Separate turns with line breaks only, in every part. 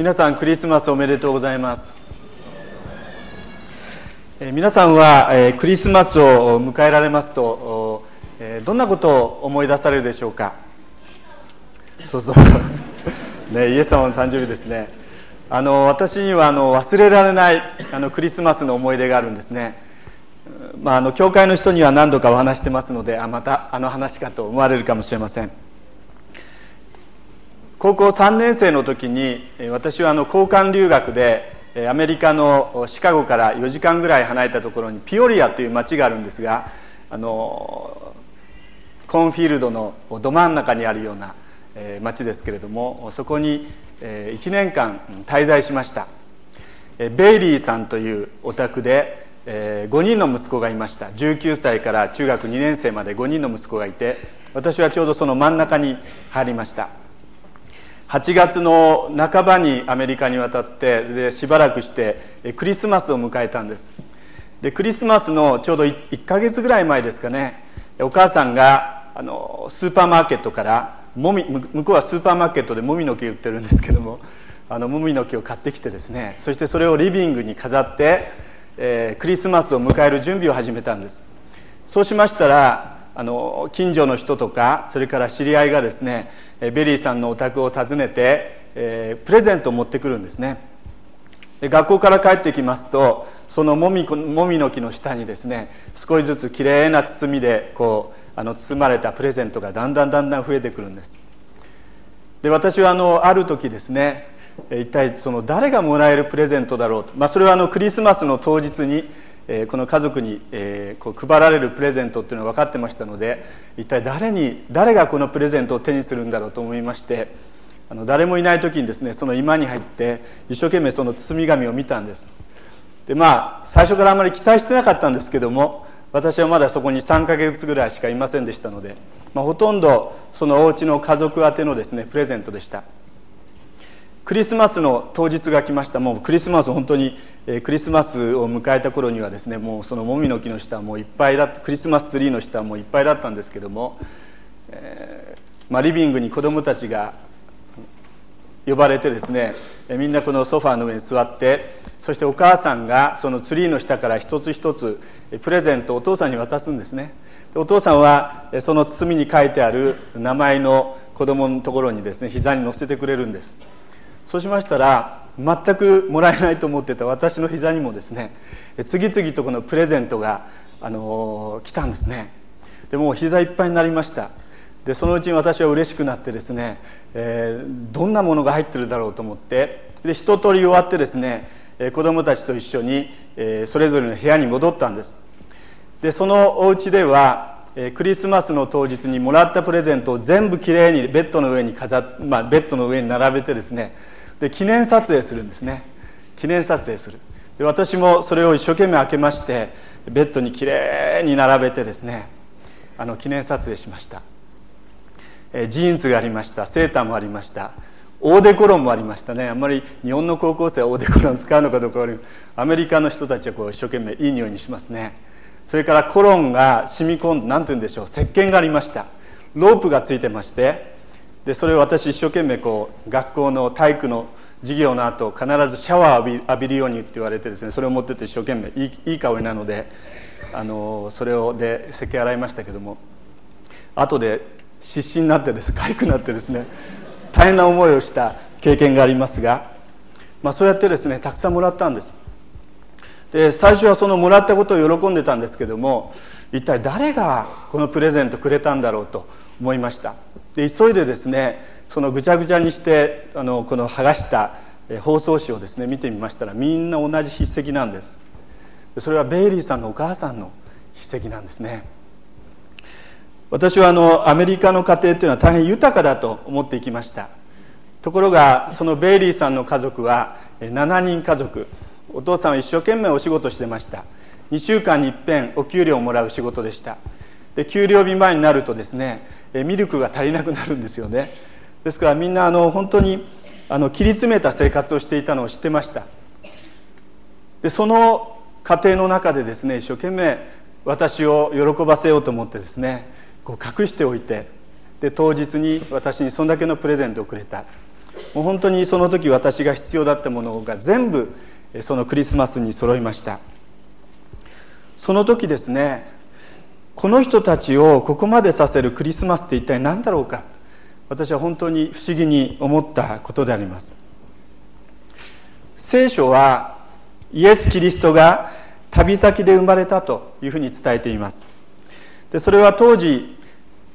皆さんクリスマスおめでとうございます、え皆さんは、えクリスマスを迎えられますと、えどんなことを思い出されるでしょうか？そうそう。ねイエス様の誕生日ですね。あの私にはあの忘れられないあのクリスマスの思い出があるんですね。まあ、あの教会の人には何度かお話してますのであまたあの話かと思われるかもしれません。高校3年生の時に私はあの交換留学でアメリカのシカゴから4時間ぐらい離れたところにピオリアという町があるんですがあのコーンフィールドのど真ん中にあるような町ですけれどもそこに1年間滞在しました。ベイリーさんというお宅で5人の息子がいました。19歳から中学2年生まで5人の息子がいて私はちょうどその真ん中に入りました。8月の半ばにアメリカに渡ってでしばらくしてクリスマスを迎えたんです。でクリスマスのちょうど 1, か月ぐらい前ですかねお母さんがあのスーパーマーケットからもみ向こうはスーパーマーケットでもみの木売ってるんですけども あのもみの木を買ってきてですねそしてそれをリビングに飾って、えー、クリスマスを迎える準備を始めたんです。そうしましたらあの近所の人とかそれから知り合いがですねベリーさんのお宅を訪ねて、えー、プレゼントを持ってくるんですね。で学校から帰ってきますとそのもみもみの木の下にですね少しずつきれいな包みでこうあの包まれたプレゼントがだんだんだんだん増えてくるんです。で私はあのある時ですね一体その誰がもらえるプレゼントだろうと、まあ、それはあのクリスマスの当日にえこの家族に、えこう配られるプレゼントっていうのは分かってましたので一体誰に誰がこのプレゼントを手にするんだろうと思いましてあの誰もいない時にですねその居間に入って一生懸命その包み紙を見たんです。でまあ最初からあまり期待してなかったんですけども私はまだそこに3ヶ月ぐらいしかいませんでしたので、まあ、ほとんどそのお家の家族宛てのですねプレゼントでした。クリスマスの当日が来ました。もうクリスマス本当に、えー、クリスマスを迎えた頃にはですねもうそのもみの木の下もいっぱいだクリスマスツリーの下もいっぱいだったんですけども、えー、まあ、リビングに子供たちが呼ばれてですねえみんなこのソファーの上に座ってそしてお母さんがそのツリーの下から一つ一つプレゼントをお父さんに渡すんですね。お父さんはその包みに書いてある名前の子供のところにですね膝に乗せてくれるんです。そうしましたら全くもらえないと思ってた私の膝にもですね次々とこのプレゼントが、あの来たんですね。でもう膝いっぱいになりました。でそのうちに私は嬉しくなってですね、えー、どんなものが入ってるだろうと思ってで一通り終わってですね子供たちと一緒に、えー、それぞれの部屋に戻ったんです。でそのお家ではクリスマスの当日にもらったプレゼントを全部きれいにベッドの上に飾、まあ、ベッドの上に並べてですね。で記念撮影するんですね。記念撮影する。で私もそれを一生懸命開けましてベッドにきれいに並べてですねあの記念撮影しました。えジーンズがありました。セーターもありました。オーデコロンもありましたね。あんまり日本の高校生はオーデコロン使うのかどうかアメリカの人たちはこう一生懸命いい匂いにしますね。それからコロンが染み込んで何て言うんでしょう石鹸がありました。ロープがついてましてでそれを私一生懸命こう学校の体育の授業の後必ずシャワーを浴びるようにって言われてですねそれを持ってって一生懸命いいいい香りなのであのそれをで石鹸洗いましたけども後で失神になってですかゆくなってですね大変な思いをした経験がありますが、まあ、そうやってですねたくさんもらったんです。で最初はそのもらったことを喜んでたんですけども一体誰がこのプレゼントくれたんだろうと思いました。で急いでですねそのぐちゃぐちゃにしてあのこの剥がした包装紙をですね見てみましたらみんな同じ筆跡なんです。それはベイリーさんのお母さんの筆跡なんですね。私はあのアメリカの家庭っていうのは大変豊かだと思っていきました。ところがそのベイリーさんの家族は7人家族。お父さんは一生懸命お仕事してました。2週間にいっぺんお給料をもらう仕事でした。で給料日前になるとですねミルクが足りなくなるんですよね。ですからみんなあの本当にあの切り詰めた生活をしていたのを知ってました。でその家庭の中でですね一生懸命私を喜ばせようと思ってですねこう隠しておいてで当日に私にそんだけのプレゼントをくれた。もう本当にその時私が必要だったものが全部そのクリスマスに揃いました。その時ですねこの人たちをここまでさせるクリスマスって一体何だろうか。私は本当に不思議に思ったことであります。聖書はイエス・キリストが旅先で生まれたというふうに伝えています。でそれは当時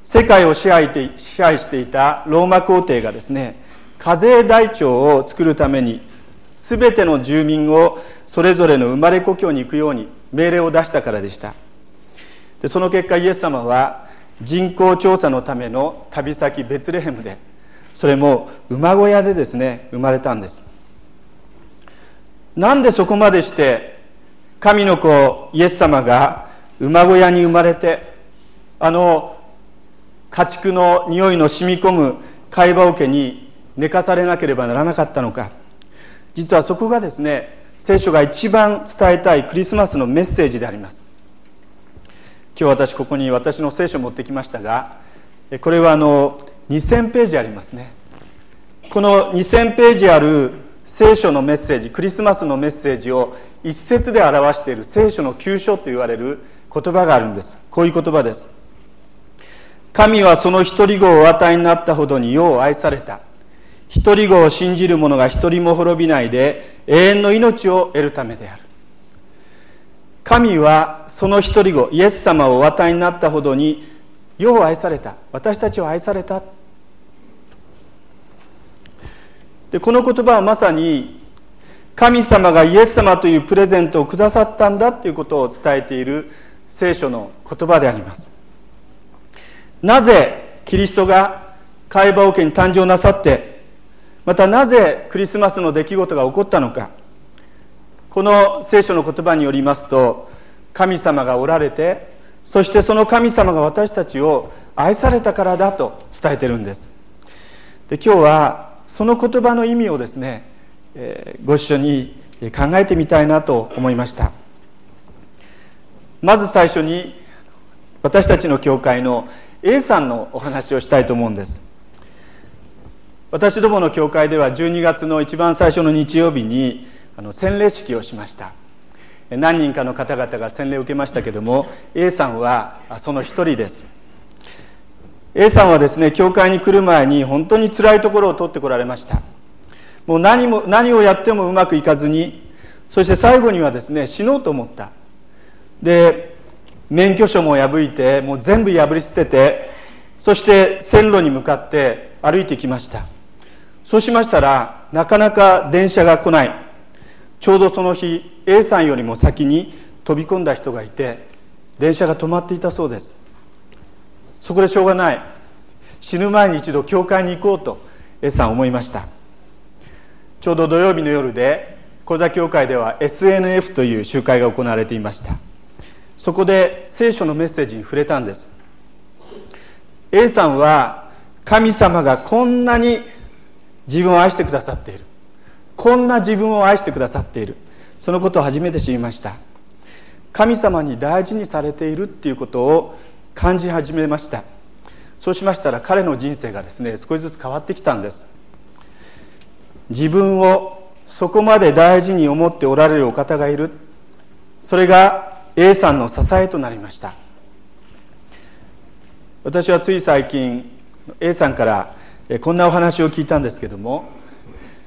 世界を支配て支配していたローマ皇帝がですね課税台帳を作るために全ての住民をそれぞれの生まれ故郷に行くように命令を出したからでした。でその結果イエス様は人口調査のための旅先ベツレヘムでそれも馬小屋でですね生まれたんです。なんでそこまでして神の子イエス様が馬小屋に生まれてあの家畜の匂いの染み込む貝羽桶に寝かされなければならなかったのか。実はそこがですね聖書が一番伝えたいクリスマスのメッセージであります。今日私ここに私の聖書を持ってきましたがこれはあの2000ページありますね。この2000ページある聖書のメッセージクリスマスのメッセージを一節で表している聖書の急所と言われる言葉があるんです。こういう言葉です。神はその一人子をお与えになったほどに世を愛された。一人子を信じる者が一人も滅びないで永遠の命を得るためである。神はその一人子イエス様をお与えになったほどに世を愛された。私たちを愛された。でこの言葉はまさに神様がイエス様というプレゼントをくださったんだということを伝えている聖書の言葉であります。なぜキリストが会話桶に誕生なさってまたなぜクリスマスの出来事が起こったのか。この聖書の言葉によりますと神様がおられてそしてその神様が私たちを愛されたからだと伝えてるんです。で今日はその言葉の意味をですね、えー、ご一緒に考えてみたいなと思いました。まず最初に私たちの教会の A さんのお話をしたいと思うんです。私どもの教会では12月の一番最初の日曜日にあの洗礼式をしました。何人かの方々が洗礼を受けましたけども A さんはその一人です。A さんはですね教会に来る前に本当に辛いところを取ってこられました。もう何も何をやってもうまくいかずにそして最後にはですね死のうと思った。で免許証も破いてもう全部破り捨ててそして線路に向かって歩いてきました。そうしましたらなかなか電車が来ない。ちょうどその日 A さんよりも先に飛び込んだ人がいて電車が止まっていたそうです。そこでしょうがない。死ぬ前に一度教会に行こうと A さん思いました。ちょうど土曜日の夜で小座教会では SNF という集会が行われていました。そこで聖書のメッセージに触れたんです。A さんは神様がこんなに自分を愛してくださっている。こんな自分を愛してくださっている。そのことを初めて知りました。神様に大事にされているっていうことを感じ始めました。そうしましたら彼の人生がですね少しずつ変わってきたんです。自分をそこまで大事に思っておられるお方がいる。それが A さんの支えとなりました。私はつい最近 A さんからこんなお話を聞いたんですけども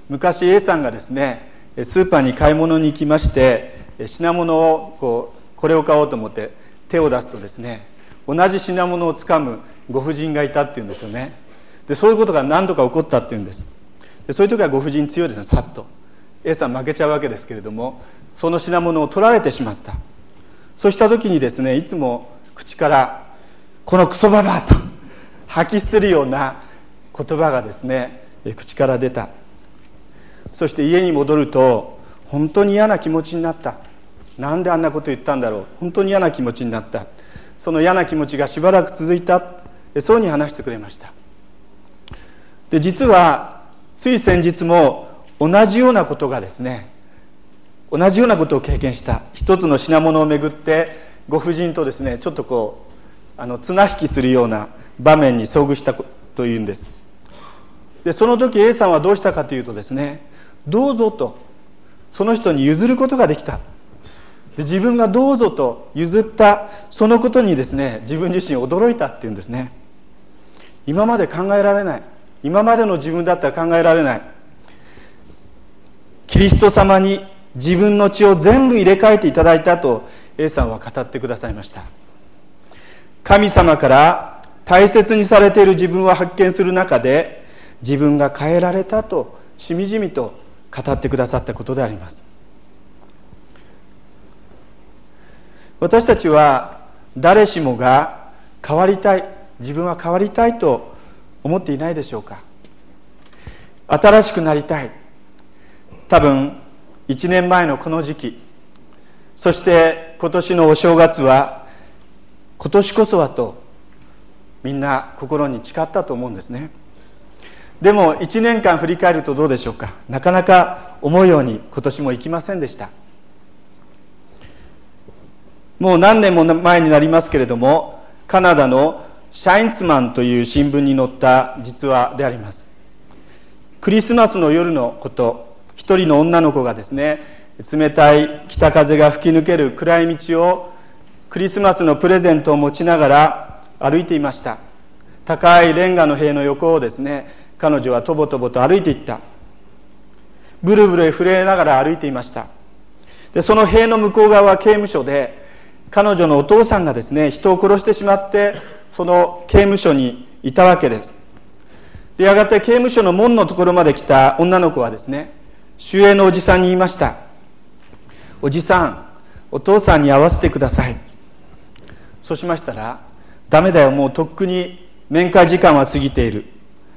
昔 A さんがですねスーパーに買い物に行きまして品物をこうこれを買おうと思って手を出すとですね同じ品物をつかむご婦人がいたっていうんですよね。でそういうことが何度か起こったっていうんです。でそういう時はご婦人強いですねさっと。A さん負けちゃうわけですけれどもその品物を取られてしまった。そうした時にですねいつも口から「このクソババア」と吐き捨てるような言葉がですね口から出た。そして家に戻ると本当に嫌な気持ちになった。なんであんなこと言ったんだろう。本当に嫌な気持ちになった。その嫌な気持ちがしばらく続いた。そうに話してくれました。で実はつい先日も同じようなことがですね同じようなことを経験した。一つの品物をめぐってご婦人とですねちょっとこうあの綱引きするような場面に遭遇したというんです。でその時 A さんはどうしたかというとですねどうぞとその人に譲ることができた。で自分がどうぞと譲ったそのことにですね自分自身驚いたっていうんですね。今まで考えられない。今までの自分だったら考えられない。キリスト様に自分の血を全部入れ替えていただいたと A さんは語ってくださいました。神様から大切にされている自分を発見する中で自分が変えられたとしみじみと語ってくださったことであります。私たちは誰しもが変わりたい自分は変わりたいと思っていないでしょうか。新しくなりたい。多分1年前のこの時期そして今年のお正月は今年こそはとみんな心に誓ったと思うんですね。でも1年間振り返るとどうでしょうか？なかなか思うように今年も行きませんでした。もう何年も前になりますけれどもカナダのシャインツマンという新聞に載った実話であります。クリスマスの夜のこと一人の女の子がですね冷たい北風が吹き抜ける暗い道をクリスマスのプレゼントを持ちながら歩いていました。高いレンガの塀の横をですね彼女はとぼとぼと歩いていった。ブルブル震えながら歩いていました。でその塀の向こう側は刑務所で彼女のお父さんがですね人を殺してしまってその刑務所にいたわけです。でやがて刑務所の門のところまで来た女の子はですね守衛のおじさんに言いました。おじさんお父さんに会わせてください。そうしましたらダメだよもうとっくに面会時間は過ぎている。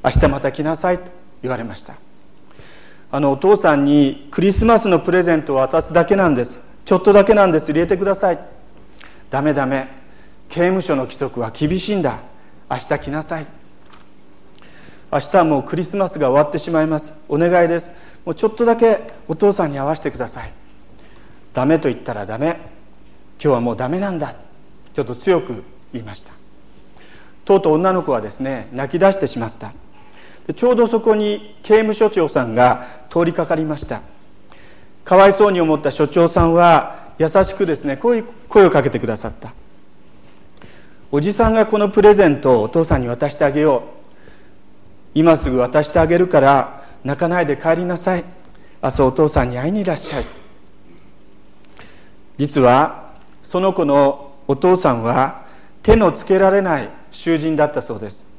明日また来なさいと言われました。あのお父さんにクリスマスのプレゼントを渡すだけなんです。ちょっとだけなんです。入れてください。ダメダメ。刑務所の規則は厳しいんだ。明日来なさい。明日はもうクリスマスが終わってしまいます。お願いです。もうちょっとだけお父さんに会わせてください。ダメと言ったらダメ。今日はもうダメなんだ。ちょっと強く言いました。とうとう女の子はですね泣き出してしまった。ちょうどそこに刑務所長さんが通りかかりました。かわいそうに思った所長さんは優しくですねこういう声をかけてくださった。おじさんがこのプレゼントをお父さんに渡してあげよう。今すぐ渡してあげるから泣かないで帰りなさい。明日お父さんに会いにいらっしゃい。実はその子のお父さんは手のつけられない囚人だったそうです。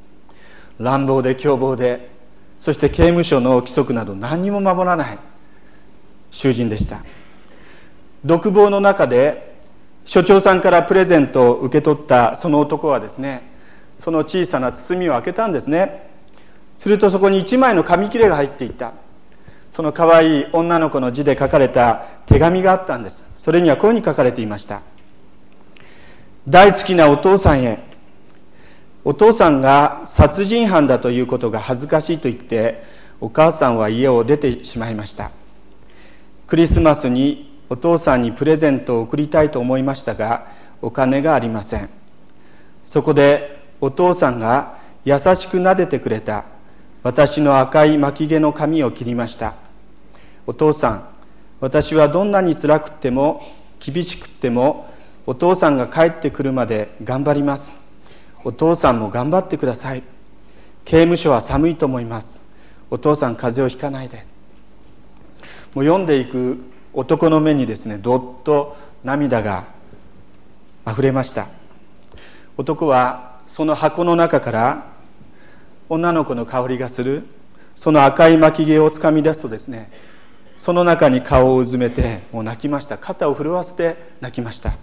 乱暴で凶暴でそして刑務所の規則など何にも守らない囚人でした。独房の中で所長さんからプレゼントを受け取ったその男はですねその小さな包みを開けたんですね。するとそこに一枚の紙切れが入っていた。その可愛い女の子の字で書かれた手紙があったんです。それにはこういうふうに書かれていました。大好きなお父さんへお父さんが殺人犯だということが恥ずかしいと言ってお母さんは家を出てしまいました。クリスマスにお父さんにプレゼントを贈りたいと思いましたがお金がありません。そこでお父さんが優しく撫でてくれた。私の赤い巻き毛の髪を切りました。お父さん私はどんなに辛くっても厳しくってもお父さんが帰ってくるまで頑張ります。お父さんも頑張ってください。刑務所は寒いと思います。お父さん風邪をひかないで。もう読んでいく男の目にですねどっと涙があふれました。男はその箱の中から女の子の香りがするその赤い巻き毛をつかみ出すとですねその中に顔をうずめてもう泣きました。肩を震わせて泣きました。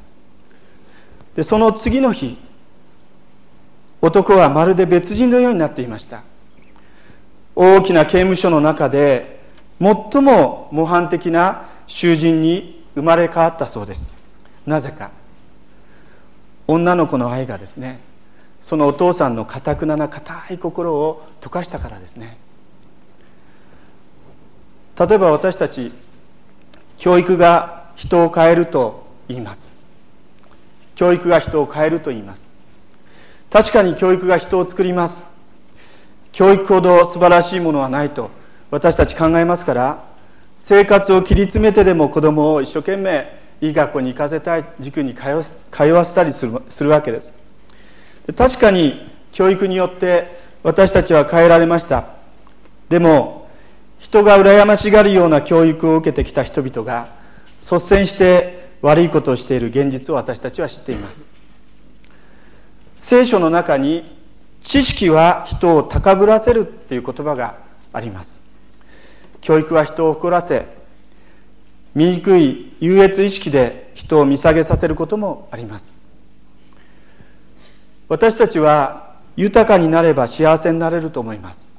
でその次の日男はまるで別人のようになっていました。大きな刑務所の中で最も模範的な囚人に生まれ変わったそうです。なぜか。女の子の愛がですねそのお父さんのかたくなな固い心を溶かしたからですね。例えば私たち教育が人を変えると言います。教育が人を変えると言います。確かに教育が人を作ります。教育ほど素晴らしいものはないと私たち考えますから生活を切り詰めてでも子供を一生懸命いい学校に行かせたい塾に通わせたりするするわけです。確かに教育によって私たちは変えられました。でも人が羨ましがるような教育を受けてきた人々が率先して悪いことをしている現実を私たちは知っています。聖書の中に知識は人を高ぶらせるっていう言葉があります。教育は人を誇らせ醜い優越意識で人を見下げさせることもあります。私たちは豊かになれば幸せになれると思います。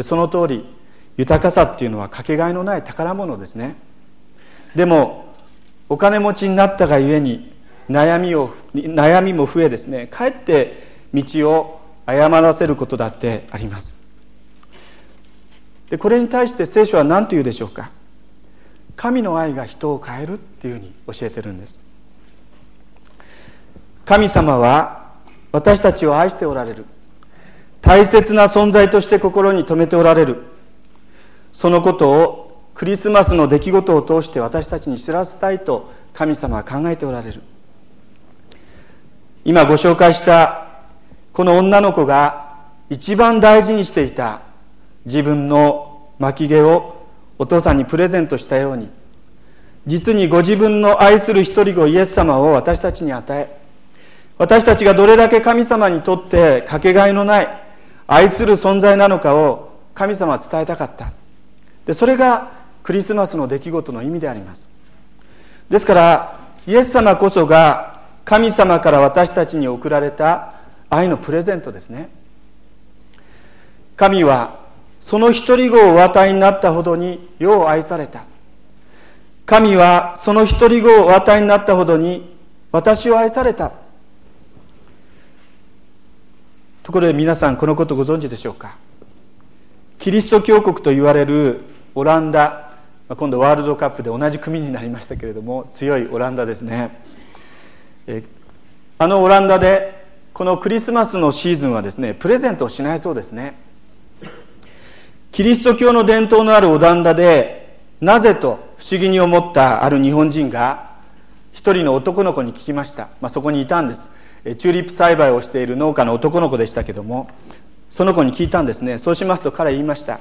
その通り豊かさっていうのはかけがえのない宝物ですね。でもお金持ちになったがゆえに悩みを悩みも増えですね。かえって道を誤らせることだってあります。でこれに対して聖書は何と言うでしょうか。神の愛が人を変えるっていうふうに教えてるんです。神様は私たちを愛しておられる。大切な存在として心に留めておられる。そのことをクリスマスの出来事を通して私たちに知らせたいと神様は考えておられる。今ご紹介したこの女の子が一番大事にしていた自分の巻き毛をお父さんにプレゼントしたように実にご自分の愛する一人子イエス様を私たちに与え私たちがどれだけ神様にとってかけがえのない愛する存在なのかを神様は伝えたかったでそれがクリスマスの出来事の意味であります。ですからイエス様こそが神様から私たちに贈られた愛のプレゼントですね。神はその一人子をお与えになったほどに世を愛された。神はその一人子をお与えになったほどに私を愛された。ところで皆さんこのことご存知でしょうか？キリスト教国と言われるオランダ今度ワールドカップで同じ組になりましたけれども強いオランダですね。あのオランダでこのクリスマスのシーズンはですねプレゼントをしないそうですね。キリスト教の伝統のあるオランダでなぜと不思議に思ったある日本人が一人の男の子に聞きました、まあ、そこにいたんです。チューリップ栽培をしている農家の男の子でしたけどもその子に聞いたんですね。そうしますと彼言いました。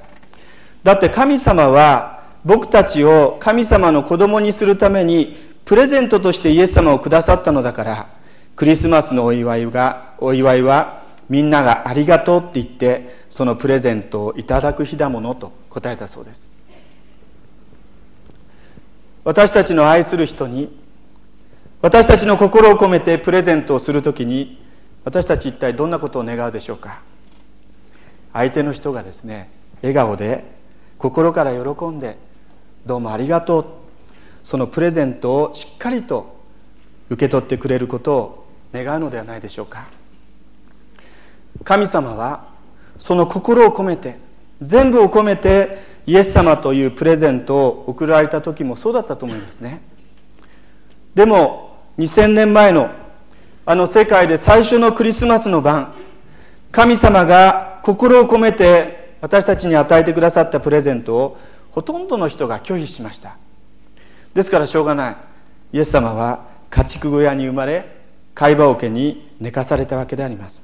だって神様は僕たちを神様の子供にするためにプレゼントとしてイエス様をくださったのだからクリスマスのお祝いがお祝いはみんながありがとうって言ってそのプレゼントをいただく日だものと答えたそうです。私たちの愛する人に私たちの心を込めてプレゼントをするときに私たち一体どんなことを願うでしょうか。相手の人がですね笑顔で心から喜んでどうもありがとうそのプレゼントをしっかりと受け取ってくれることを願うのではないでしょうか。神様はその心を込めて全部を込めてイエス様というプレゼントを贈られた時もそうだったと思いますね。でも2000年前のあの世界で最初のクリスマスの晩神様が心を込めて私たちに与えてくださったプレゼントをほとんどの人が拒否しました。ですからしょうがない。イエス様は家畜小屋に生まれ貝羽桶に寝かされたわけであります。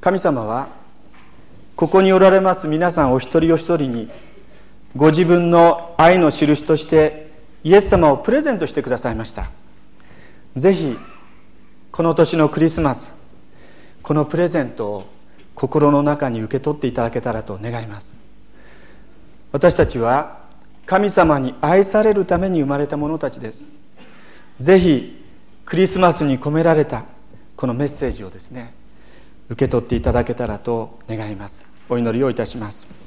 神様はここにおられます。皆さんお一人お一人にご自分の愛の印としてイエス様をプレゼントしてくださいました。ぜひこの年のクリスマスこのプレゼントを心の中に受け取っていただけたらと願います。私たちは神様に愛されるために生まれた者たちです。ぜひクリスマスに込められたこのメッセージをですね受け取っていただけたらと願います。お祈りをいたします。